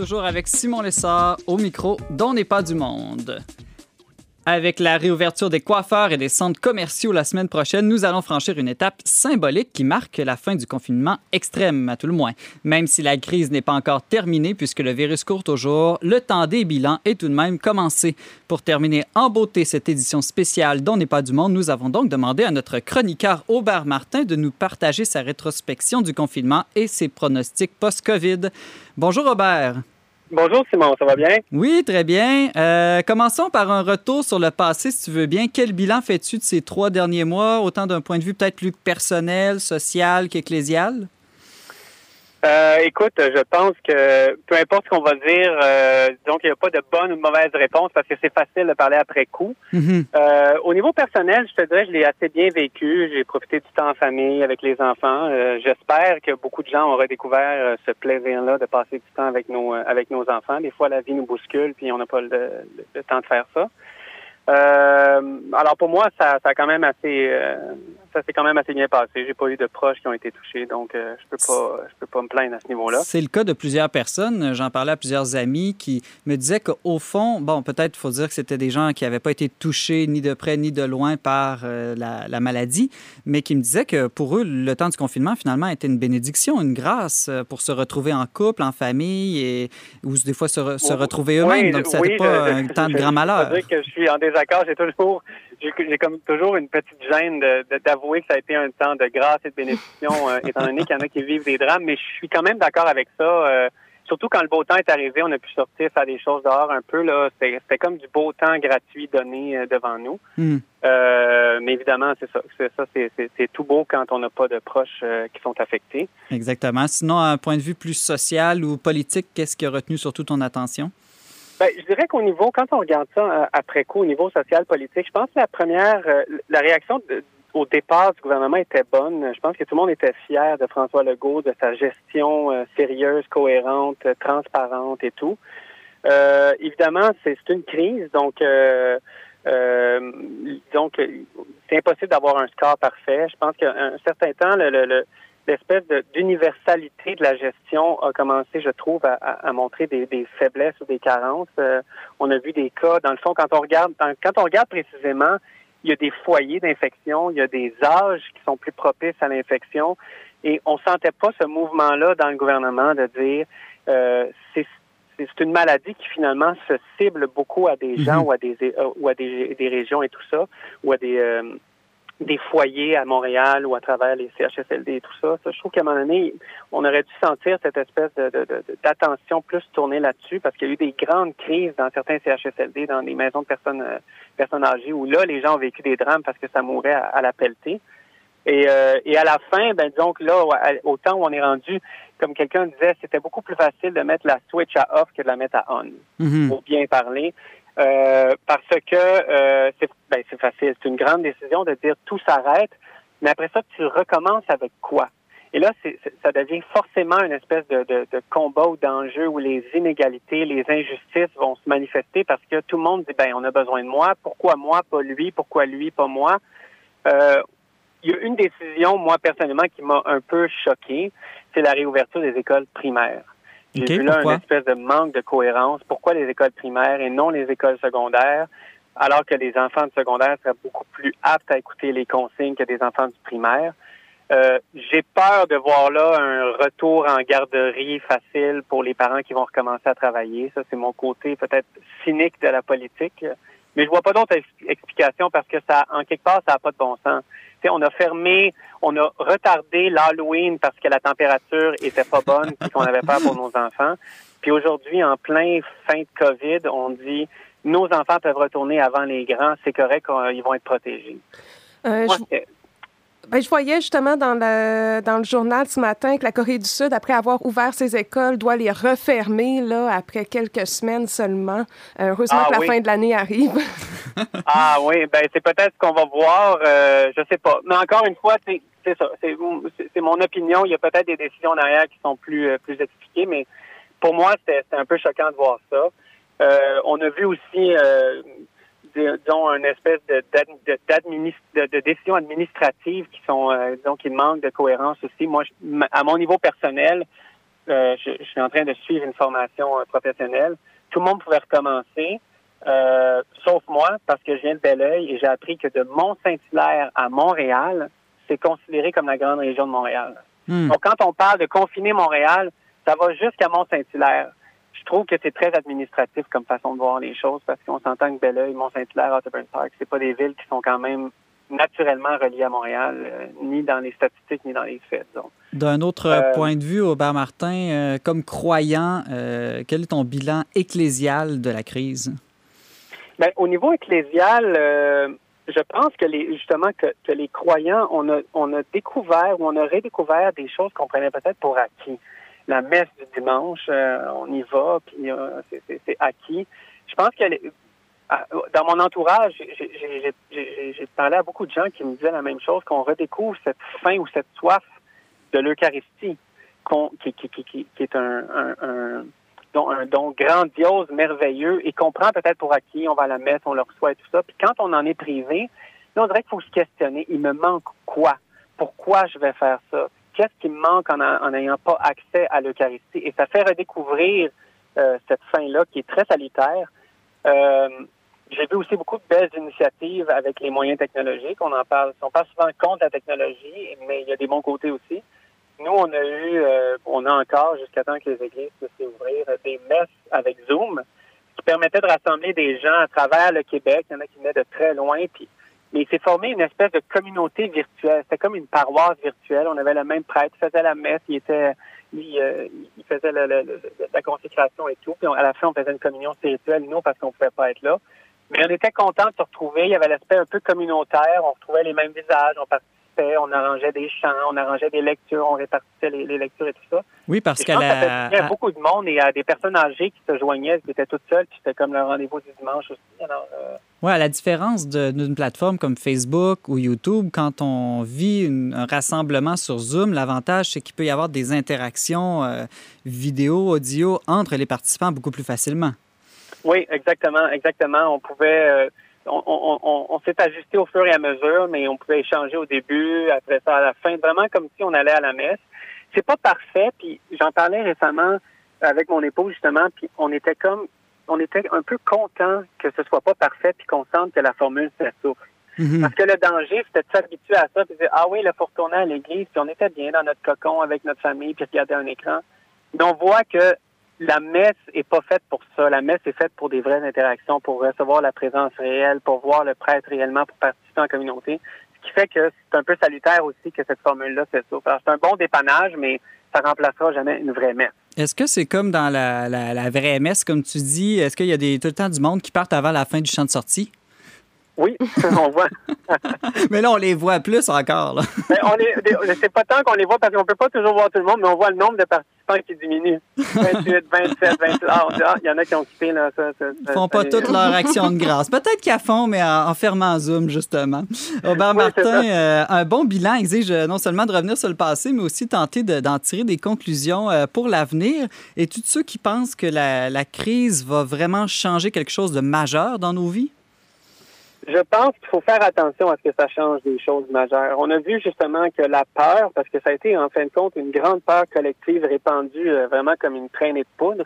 toujours avec Simon Lessard au micro dont n'est pas du monde. Avec la réouverture des coiffeurs et des centres commerciaux la semaine prochaine, nous allons franchir une étape symbolique qui marque la fin du confinement extrême, à tout le moins. Même si la crise n'est pas encore terminée puisque le virus court toujours, le temps des bilans est tout de même commencé. Pour terminer en beauté cette édition spéciale dont n'est pas du monde, nous avons donc demandé à notre chroniqueur Aubert Martin de nous partager sa rétrospection du confinement et ses pronostics post-COVID. Bonjour Aubert. Bonjour Simon, ça va bien? Oui, très bien. Euh, commençons par un retour sur le passé, si tu veux bien. Quel bilan fais-tu de ces trois derniers mois, autant d'un point de vue peut-être plus personnel, social qu'ecclésial? Euh, écoute, je pense que peu importe ce qu'on va dire, euh, donc il n'y a pas de bonne ou de mauvaise réponse parce que c'est facile de parler après coup. Mhm. Euh, au niveau personnel, je te dirais, je l'ai assez bien vécu. J'ai profité du temps en famille avec les enfants. Euh, J'espère que beaucoup de gens ont redécouvert euh, ce plaisir-là de passer du temps avec nos euh, avec nos enfants. Des fois, la vie nous bouscule puis on n'a pas le, le- le temps de faire ça. Euh, alors pour moi, ça, ça a quand même assez, euh, ça s'est quand même assez bien passé. J'ai pas eu de proches qui ont été touchés, donc euh, je peux pas, je peux pas me plaindre à ce niveau-là. C'est le cas de plusieurs personnes. J'en parlais à plusieurs amis qui me disaient qu'au fond, bon, peut-être faut dire que c'était des gens qui n'avaient pas été touchés ni de près ni de loin par euh, la, la maladie, mais qui me disaient que pour eux, le temps du confinement, finalement, était une bénédiction, une grâce euh, pour se retrouver en couple, en famille et ou des fois se, re- se retrouver eux-mêmes. Oui, Donc, je- ça n'était oui, pas je- un temps de je- grand je malheur. dois dire que je suis en désaccord. J'ai toujours, j'ai comme toujours une petite gêne d'avouer que ça a été un temps de grâce et de bénédiction, euh, étant donné qu'il y en a qui vivent des drames. Mais je suis quand même d'accord avec ça. euh, surtout quand le beau temps est arrivé, on a pu sortir faire des choses dehors un peu. Là, c'était comme du beau temps gratuit donné euh, devant nous. Hmm. Mais évidemment, c'est ça. C'est ça, c'est- tout beau quand on n'a pas de proches qui sont affectés. Exactement. Sinon, à un point de vue plus social ou politique, qu'est-ce qui a retenu surtout ton attention? Ben, je dirais qu'au niveau, quand on regarde ça euh, après coup, au niveau social politique, je pense que la première, euh, la réaction au départ du gouvernement était bonne. Je pense que tout le monde était fier de François Legault, de sa gestion euh, sérieuse, cohérente, transparente et tout. Euh, évidemment, c'est une crise, donc euh, donc c'est impossible d'avoir un score parfait. Je pense qu'à un certain temps, le, le- le- l'espèce d'universalité de la gestion a commencé, je trouve, à, montrer des, des faiblesses ou des carences. Euh, on a vu des cas, dans le fond, quand on regarde, dans- quand on regarde précisément, il y a des foyers d'infection, il y a des âges qui sont plus propices à l'infection, et on sentait pas ce mouvement-là dans le gouvernement de dire euh, c'est une maladie qui finalement se cible beaucoup à des gens Mhm. ou à des ou à des, des régions et tout ça, ou à des euh, des foyers à Montréal ou à travers les CHSLD et tout ça. Ça, je trouve qu'à un moment donné, on aurait dû sentir cette espèce de- de- de- d'attention plus tournée là-dessus parce qu'il y a eu des grandes crises dans certains CHSLD, dans des maisons de personnes, euh, personnes âgées, où là, les gens ont vécu des drames parce que ça mourait à, à la pelletée. Et, euh, et à la fin, ben disons que là, au temps où on est rendu, comme quelqu'un disait, c'était beaucoup plus facile de mettre la switch à off que de la mettre à on Mhm. pour bien parler. Euh, parce que euh, c'est ben, facile. C'est une grande décision de dire tout s'arrête, mais après ça, tu recommences avec quoi? Et là, c'est- ça devient forcément une espèce de, de, de combat ou d'enjeu où les inégalités, les injustices vont se manifester parce que tout le monde dit, ben, on a besoin de moi. Pourquoi moi, pas lui? Pourquoi lui, pas moi? Euh, il y a une décision, moi, personnellement, qui m'a un peu choqué, c'est la réouverture des écoles primaires. J'ai vu là pourquoi? une espèce de manque de cohérence. Pourquoi les écoles primaires et non les écoles secondaires, alors que les enfants de secondaire seraient beaucoup plus aptes à écouter les consignes que des enfants du primaire? Euh, J'ai peur de voir là un retour en garderie facile pour les parents qui vont recommencer à travailler. Ça, c'est mon côté peut-être cynique de la politique. Mais je vois pas d'autre ex- explication parce que ça, en quelque part, ça n'a pas de bon sens. On a fermé, on a retardé l'Halloween parce que la température était pas bonne et qu'on avait peur pour nos enfants. Puis aujourd'hui, en plein fin de COVID, on dit nos enfants peuvent retourner avant les grands, c'est correct, ils vont être protégés. Euh, Moi, je, ben, je voyais justement dans le, dans le journal ce matin que la Corée du Sud, après avoir ouvert ses écoles, doit les refermer là, après quelques semaines seulement. Euh, heureusement Ah que la oui. fin de l'année arrive. Ah oui, ben c'est peut-être ce qu'on va voir, euh, je sais pas. Mais encore une fois, c'est ça, c'est mon opinion. Il y a peut-être des décisions derrière qui sont plus euh, plus expliquées, mais pour moi, c'était c'était un peu choquant de voir ça. Euh, on a vu aussi, euh, disons, une espèce de, de, de, de décisions administratives qui sont, euh, disons, qui manquent de cohérence aussi. Moi, je- à mon niveau personnel, euh, je, je suis en train de suivre une formation euh, professionnelle. Tout le monde pouvait recommencer. Sauf moi, parce que je viens de Belleuil et j'ai appris que de Mont-Saint-Hilaire à Montréal, c'est considéré comme la grande région de Montréal. Hmm. Donc, quand on parle de confiner Montréal, ça va jusqu'à Mont-Saint-Hilaire. Je trouve que c'est très administratif comme façon de voir les choses parce qu'on s'entend que Belleuil, Mont-Saint-Hilaire, Otterburn Park, c'est pas des villes qui sont quand même naturellement reliées à Montréal, euh, ni dans les statistiques, ni dans les faits. D'un autre Euh, point de vue, Aubert Martin, euh, comme croyant, euh, quel est ton bilan ecclésial de la crise? Ben, au niveau ecclésial, euh, je pense que les, justement que, que les croyants, on a, on a découvert ou on a redécouvert des choses qu'on prenait peut-être pour acquis. La messe du dimanche, euh, on y va, puis euh, c'est- acquis. Je pense que à- dans mon entourage, j'ai- parlé à beaucoup de gens qui me disaient la même chose, qu'on redécouvre cette faim ou cette soif de l'Eucharistie, qui, est un, don, un don grandiose, merveilleux, et qu'on prend peut-être pour acquis, on va à la messe, on le reçoit et tout ça. Puis quand on en est privé, là, on dirait qu'il faut se questionner, il me manque quoi? Pourquoi je vais faire ça? Qu'est-ce qui me manque en n'ayant pas accès à l'Eucharistie? Et ça fait redécouvrir euh, cette fin-là qui est très salutaire. Euh, j'ai vu aussi beaucoup de belles initiatives avec les moyens technologiques. On en parle, on souvent contre la technologie, mais il y a des bons côtés aussi. Nous, on a eu, euh, on a encore, jusqu'à temps que les églises puissent ouvrir, des messes avec Zoom qui permettaient de rassembler des gens à travers le Québec. Il y en a qui venaient de très loin. Puis, mais il s'est formé une espèce de communauté virtuelle. C'était comme une paroisse virtuelle. On avait le même prêtre, il faisait la messe, il était, il, euh, il faisait le- le- le- la consécration et tout. Puis à la fin, on faisait une communion spirituelle, nous, parce qu'on pouvait pas être là. Mais on était content de se retrouver. Il y avait l'aspect un peu communautaire. On retrouvait les mêmes visages. On fait, on arrangeait des chants, on arrangeait des lectures, on répartissait les, les lectures et tout ça. Oui, parce Et je qu'à pense que ça fait la... du bien à beaucoup de monde et à des personnes âgées qui se joignaient, qui étaient toutes seules, puis c'était comme le rendez-vous du dimanche aussi. Alors, euh, Ouais, à la différence d'une plateforme comme Facebook ou YouTube, quand on vit une- un rassemblement sur Zoom, l'avantage, c'est qu'il peut y avoir des interactions euh, vidéo, audio entre les participants beaucoup plus facilement. Oui, exactement, exactement. On pouvait, euh, on, on, on, on s'est ajusté au fur et à mesure, mais on pouvait échanger au début, après ça à la fin, vraiment comme si on allait à la messe. C'est pas parfait, puis j'en parlais récemment avec mon épouse justement, puis on était comme, on était un peu content que ce soit pas parfait, puis qu'on sente que la formule s'essouffle. Mhm. Parce que le danger, c'était de s'habituer à ça, puis de dire, ah oui, il faut retourner à l'église, puis on était bien dans notre cocon avec notre famille, puis regarder un écran. Mais on voit que la messe est pas faite pour ça. La messe est faite pour des vraies interactions, pour recevoir la présence réelle, pour voir le prêtre réellement, pour participer en communauté. Ce qui fait que c'est un peu salutaire aussi que cette formule-là. Alors, c'est un bon dépannage, mais ça remplacera jamais une vraie messe. Est-ce que c'est comme dans la, la- la vraie messe, comme tu dis? Est-ce qu'il y a des, tout le temps du monde qui partent avant la fin du chant de sortie? Oui, on voit. Mais là, on les voit plus encore. Là. Mais on est, c'est pas tant qu'on les voit parce qu'on peut pas toujours voir tout le monde, mais on voit le nombre de participants qui diminue. 28, 27, 28. Ah, on dit, ah, il y en a qui ont quitté, là. Ça, ça, Ils ça- font pas ça- toute leur action de grâce. Peut-être la font, mais en, en fermant Zoom, justement. Oui, c'est Martin, euh, un bon bilan exige non seulement de revenir sur le passé, mais aussi tenter de- d'en tirer des conclusions euh, pour l'avenir. Et tous ceux qui pensent que la, la crise va vraiment changer quelque chose de majeur dans nos vies? Je pense qu'il faut faire attention à ce que ça change des choses majeures. On a vu justement que la peur, parce que ça a été en fin de compte une grande peur collective répandue euh, vraiment comme une traînée de poudre.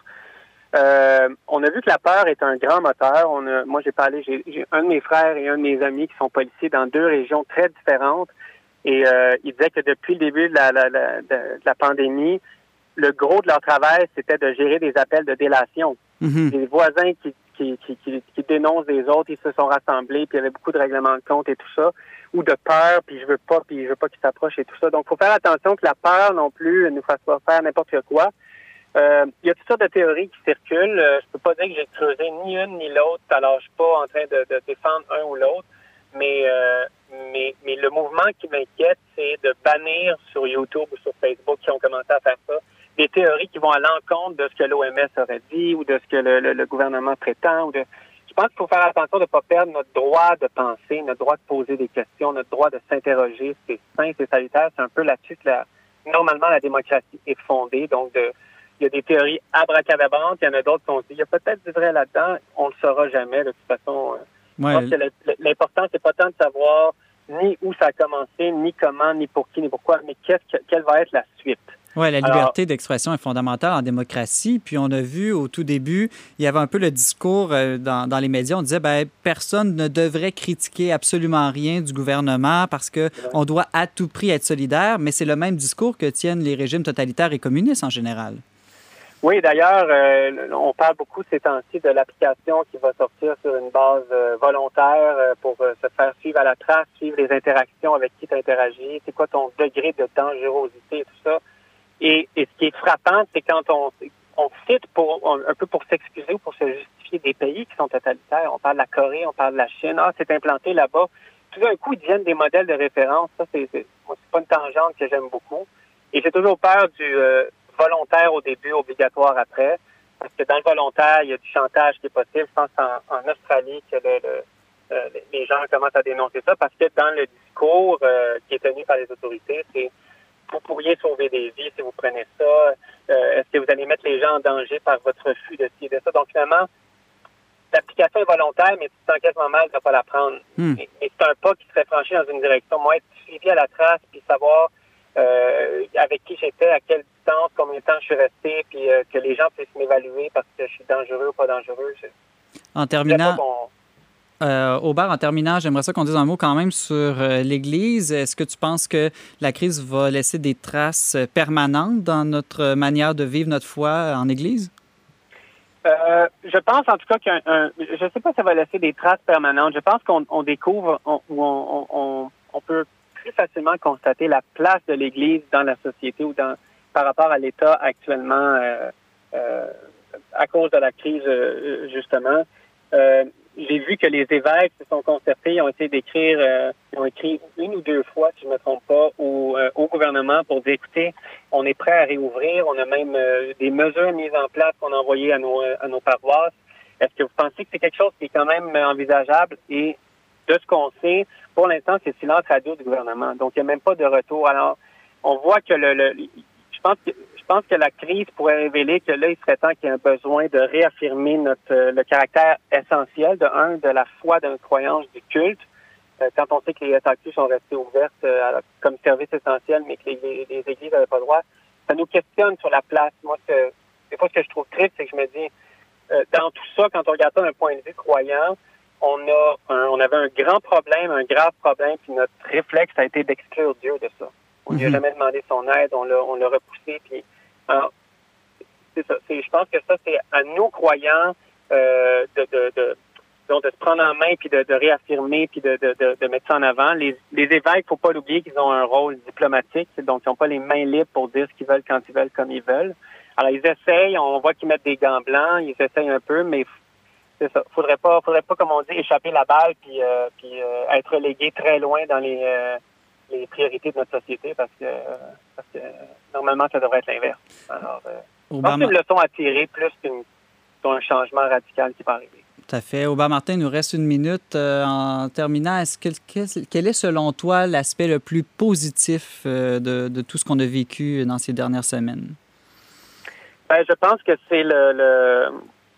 euh, on a vu que la peur est un grand moteur. On a, moi, j'ai parlé, j'ai un de mes frères et un de mes amis qui sont policiers dans deux régions très différentes. Et euh, ils disaient que depuis le début de la, la- la- de- de la pandémie, le gros de leur travail, c'était de gérer des appels de délation Mhm. des voisins qui, qui, qui, qui, qui dénoncent des autres, ils se sont rassemblés, puis il y avait beaucoup de règlements de compte et tout ça, ou de peur, puis je veux pas, puis je veux pas qu'ils s'approchent et tout ça. Donc, faut faire attention que la peur non plus ne nous fasse pas faire n'importe quoi. Euh, il y a toutes sortes de théories qui circulent. Euh, je peux pas dire que j'ai creusé ni une ni l'autre, alors je suis pas en train de, de défendre un ou l'autre, mais, euh, mais mais le mouvement qui m'inquiète, c'est de bannir sur YouTube ou sur Facebook qui ont commencé à faire ça des théories qui vont à l'encontre de ce que l'OMS aurait dit ou de ce que le, le- le gouvernement prétend. Ou de... Je pense qu'il faut faire attention de ne pas perdre notre droit de penser, notre droit de poser des questions, notre droit de s'interroger. C'est sain, c'est salutaire. C'est un peu là-dessus que la... normalement la démocratie est fondée. Donc, de... il y a des théories abracadabrantes, il y en a d'autres qu'on se dit, il y a peut-être du vrai là-dedans. On le saura jamais. De toute façon, euh, Ouais, l'important, c'est pas tant de savoir ni où ça a commencé, ni comment, ni pour qui, ni pourquoi, mais qu'est-ce que, quelle va être la suite. Oui, la Alors- liberté d'expression est fondamentale en démocratie. Puis on a vu au tout début, il y avait un peu le discours euh, dans, dans les médias, on disait ben, personne ne devrait critiquer absolument rien du gouvernement parce que on doit à tout prix être solidaire, mais c'est le même discours que tiennent les régimes totalitaires et communistes en général. Oui, d'ailleurs, euh, on parle beaucoup ces temps-ci de l'application qui va sortir sur une base euh, volontaire euh, pour se faire suivre à la trace, suivre les interactions avec qui tu interagis, c'est quoi ton degré de dangerosité et tout ça? Et, et ce qui est frappant, c'est quand on, on cite pour on- un peu pour s'excuser ou pour se justifier des pays qui sont totalitaires. On parle de la Corée, on parle de la Chine. Ah, c'est implanté là-bas. Tout d'un coup, ils deviennent des modèles de référence. Ça, c'est c'est pas une tangente que j'aime beaucoup. Et j'ai toujours peur du euh, volontaire au début, obligatoire après. Parce que dans le volontaire, il y a du chantage qui est possible. Je pense en, en Australie que le, le- euh, les gens commencent à dénoncer ça parce que dans le discours euh, qui est tenu par les autorités, c'est vous pourriez sauver des vies si vous prenez ça. Euh, Est-ce que vous allez mettre les gens en danger par votre refus de ci et de ça? Donc finalement, l'application est volontaire, mais tu te sens quasiment mal de ne pas la prendre. Hmm. Et, et c'est un pas qui serait franchi dans une direction. Moi, être suivi à la trace, puis savoir euh, avec qui j'étais, à quelle distance, combien de temps je suis resté, puis euh, que les gens puissent m'évaluer parce que je suis dangereux ou pas dangereux. Je, En terminant, euh, Aubert, en terminant, j'aimerais ça qu'on dise un mot quand même sur euh, l'Église. Est-ce que tu penses que la crise va laisser des traces euh, permanentes dans notre manière de vivre notre foi en Église? Euh, je pense en tout cas qu'un, un- je sais pas si ça va laisser des traces permanentes. Je pense qu'on on découvre, ou on, peut plus facilement constater la place de l'Église dans la société ou dans par rapport à l'État actuellement euh, euh, à cause de la crise euh, justement. Euh, j'ai vu que les évêques se sont concertés, ils ont essayé d'écrire, euh, ils ont écrit une ou deux fois, si je ne me trompe pas, au, euh, au gouvernement pour dire, écoutez, on est prêt à réouvrir, on a même euh, des mesures mises en place qu'on a envoyées à nos, à nos paroisses. Est-ce que vous pensez que c'est quelque chose qui est quand même envisageable? Et de ce qu'on sait, pour l'instant, c'est silence radio du gouvernement. Donc, il n'y a même pas de retour. Alors, on voit que le, le je pense que je pense que la crise pourrait révéler que là, il serait temps qu'il y ait un besoin de réaffirmer notre le caractère essentiel de un de la foi, de notre croyance, du culte. Euh, quand on sait que les SAQ sont restées ouvertes euh, comme service essentiel, mais que les, les églises n'avaient pas le droit, ça nous questionne sur la place. Moi, ce, des fois, ce que je trouve triste, c'est que je me dis, euh, dans tout ça, quand on regarde ça d'un point de vue croyant, on a un, on avait un grand problème, un grave problème, puis notre réflexe a été d'exclure Dieu de ça. On lui a jamais demandé son aide, on l'a, on l'a repoussé, puis alors, c'est ça. Je pense que ça, c'est à nous croyants euh, de, de, de, de se prendre en main puis de, de réaffirmer puis de, de, de, de mettre ça en avant. Les, les évêques, faut pas l'oublier qu'ils ont un rôle diplomatique, donc ils n'ont pas les mains libres pour dire ce qu'ils veulent quand ils veulent comme ils veulent. Alors ils essayent, on voit qu'ils mettent des gants blancs, ils essayent un peu, mais c'est ça. Faudrait pas, faudrait pas comme on dit échapper la balle puis euh, puis euh, être relégué très loin dans les euh, les priorités de notre société parce que, parce que normalement, ça devrait être l'inverse. Alors, euh, c'est une leçon à tirer plus qu'un changement radical qui peut arriver. Tout à fait. Aubin Martin, il nous reste une minute. Euh, en terminant, est-ce que, quel, quel est selon toi l'aspect le plus positif euh, de, de, tout ce qu'on a vécu dans ces dernières semaines? Ben, je pense que c'est le, le,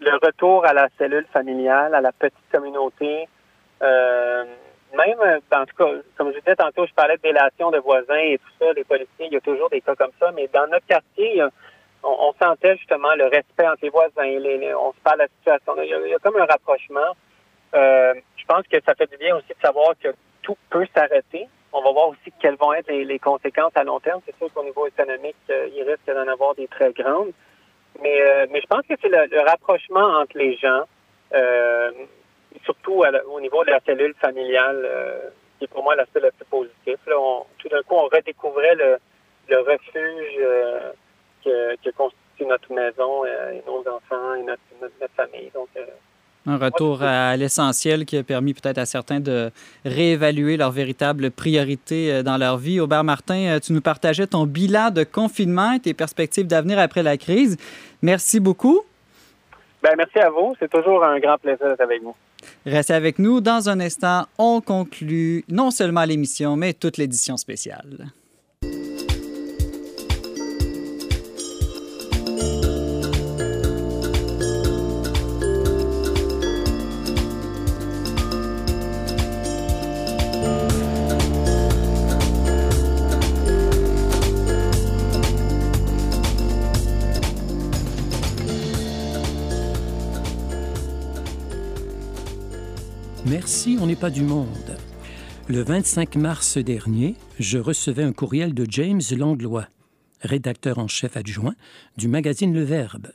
le, retour à la cellule familiale, à la petite communauté. Euh, même, en tout cas, comme je disais tantôt, je parlais de délation de voisins et tout ça, les policiers, il y a toujours des cas comme ça, mais dans notre quartier, on, sentait justement le respect entre les voisins, on se parle de la situation. Il y a, il y a comme un rapprochement. Euh, je pense que ça fait du bien aussi de savoir que tout peut s'arrêter. On va voir aussi quelles vont être les, conséquences à long terme. C'est sûr qu'au niveau économique, euh, il risque d'en avoir des très grandes. Mais, euh, je pense que c'est le, rapprochement entre les gens. Euh, surtout à, au niveau de la cellule familiale, euh, qui est pour moi l'aspect le plus positif. Là, on, tout d'un coup, on redécouvrait le, le refuge euh, que, que, constitue notre maison euh, et nos enfants et notre, notre, notre famille. Donc, euh, un retour à l'essentiel qui a permis peut-être à certains de réévaluer leurs véritables priorités euh, dans leur vie. Aubert Martin, tu nous partageais ton bilan de confinement et tes perspectives d'avenir après la crise. Merci beaucoup. Ben, merci à vous. C'est toujours un grand plaisir d'être avec vous. Restez avec nous. Dans un instant, on conclut non seulement l'émission, mais toute l'édition spéciale. Merci, on n'est pas du monde. Le 25 mars dernier, je recevais un courriel de James Langlois, rédacteur en chef adjoint du magazine Le Verbe,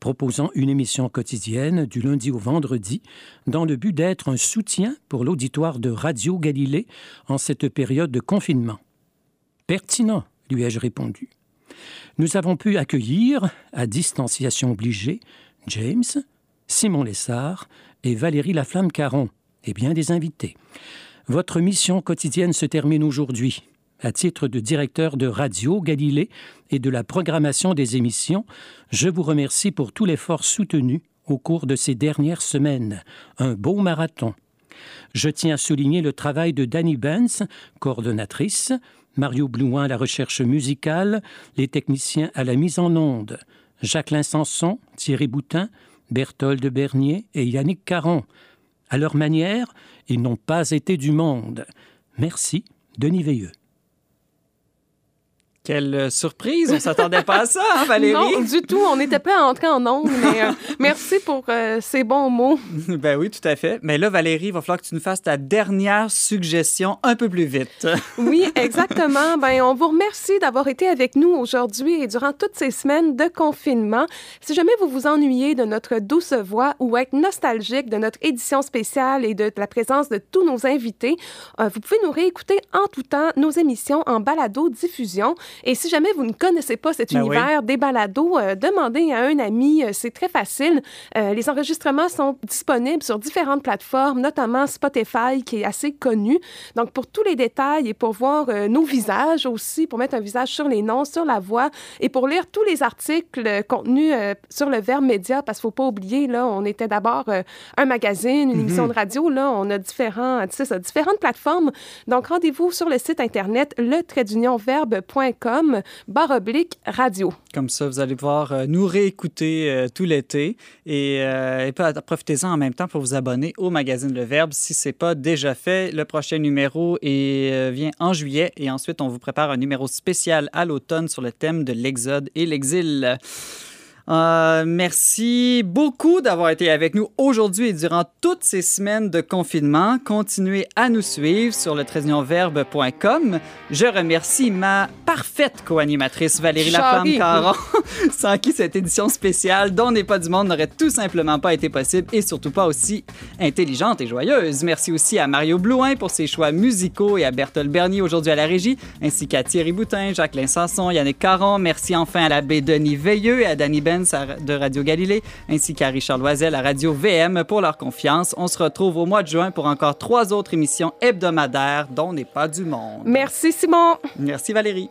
proposant une émission quotidienne du lundi au vendredi dans le but d'être un soutien pour l'auditoire de Radio Galilée en cette période de confinement. Pertinent, lui ai-je répondu. Nous avons pu accueillir, à distanciation obligée, James, Simon Lessard et Valérie Laflamme-Caron, et bien des invités. Votre mission quotidienne se termine aujourd'hui. À titre de directeur de Radio Galilée et de la programmation des émissions, je vous remercie pour tout l'effort soutenu au cours de ces dernières semaines. Un beau marathon. Je tiens à souligner le travail de Danny Benz, coordonnatrice, Mario Blouin à la recherche musicale, les techniciens à la mise en onde, Jacqueline Sanson, Thierry Boutin, Berthold Bernier et Yannick Caron. À leur manière, ils n'ont pas été du monde. Merci, Denis Veilleux. Quelle surprise! On s'attendait pas à ça, hein, Valérie? Non, du tout. On n'était pas entré en ondes, mais euh, merci pour euh, ces bons mots. ben oui, tout à fait. Mais là, Valérie, il va falloir que tu nous fasses ta dernière suggestion un peu plus vite. oui, exactement. Ben, on vous remercie d'avoir été avec nous aujourd'hui et durant toutes ces semaines de confinement. Si jamais vous vous ennuyez de notre douce voix ou êtes nostalgique de notre édition spéciale et de la présence de tous nos invités, euh, vous pouvez nous réécouter en tout temps nos émissions en balado-diffusion. Et si jamais vous ne connaissez pas cet Ben oui. univers des balados, euh, demandez à un ami, euh, c'est très facile. Euh, les enregistrements sont disponibles sur différentes plateformes, notamment Spotify, qui est assez connu. Donc, pour tous les détails et pour voir nos visages aussi, pour mettre un visage sur les noms, sur la voix, et pour lire tous les articles contenus sur le Verbe Média, parce qu'il ne faut pas oublier, là, on était d'abord un magazine, une émission de radio, là, on a différents, ça, différentes plateformes. Donc, rendez-vous sur le site internet barre radio. Comme ça, vous allez pouvoir euh, nous réécouter euh, tout l'été et, euh, profitez-en en même temps pour vous abonner au magazine Le Verbe si ce n'est pas déjà fait. Le prochain numéro vient en juillet et ensuite on vous prépare un numéro spécial à l'automne sur le thème de l'exode et l'exil. Euh, merci beaucoup d'avoir été avec nous aujourd'hui et durant toutes ces semaines de confinement. Continuez à nous suivre sur le verbe.com. Je remercie ma parfaite co-animatrice Valérie. Laflamme-Caron, sans qui cette édition spéciale dont n'est pas du monde n'aurait tout simplement pas été possible et surtout pas aussi intelligente et joyeuse. Merci aussi à Mario Blouin pour ses choix musicaux et à Berthold Bernier aujourd'hui à la régie, ainsi qu'à Thierry Boutin, Jacqueline Sanson, Yannick Caron. Merci enfin à l'abbé Denis Veilleux et à Danny Benz de Radio Galilée, ainsi qu'à Richard Loisel à Radio VM pour leur confiance. On se retrouve au mois de juin pour encore trois autres émissions hebdomadaires dont n'est pas du monde. Merci, Simon. Merci Valérie.